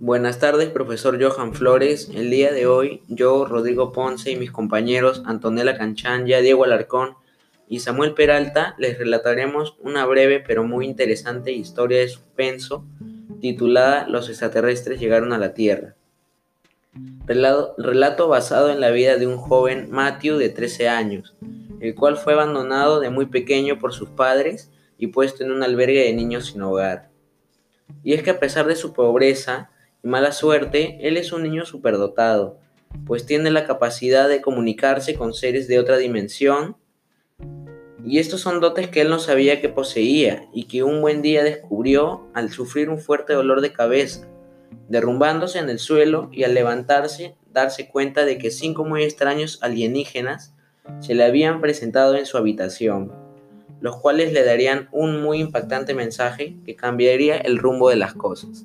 Buenas tardes, profesor Johan Flores. El día de hoy, yo, Rodrigo Ponce y mis compañeros Antonella Canchanya, Diego Alarcón y Samuel Peralta les relataremos una breve pero muy interesante historia de suspenso titulada Los extraterrestres llegaron a la Tierra. Relato basado en la vida de un joven Matthew de 13 años, el cual fue abandonado de muy pequeño por sus padres y puesto en un albergue de niños sin hogar. Y es que a pesar de su pobreza, mala suerte, él es un niño superdotado, pues tiene la capacidad de comunicarse con seres de otra dimensión, y estos son dotes que él no sabía que poseía y que un buen día descubrió al sufrir un fuerte dolor de cabeza, derrumbándose en el suelo y al levantarse darse cuenta de que cinco muy extraños alienígenas se le habían presentado en su habitación, los cuales le darían un muy impactante mensaje que cambiaría el rumbo de las cosas.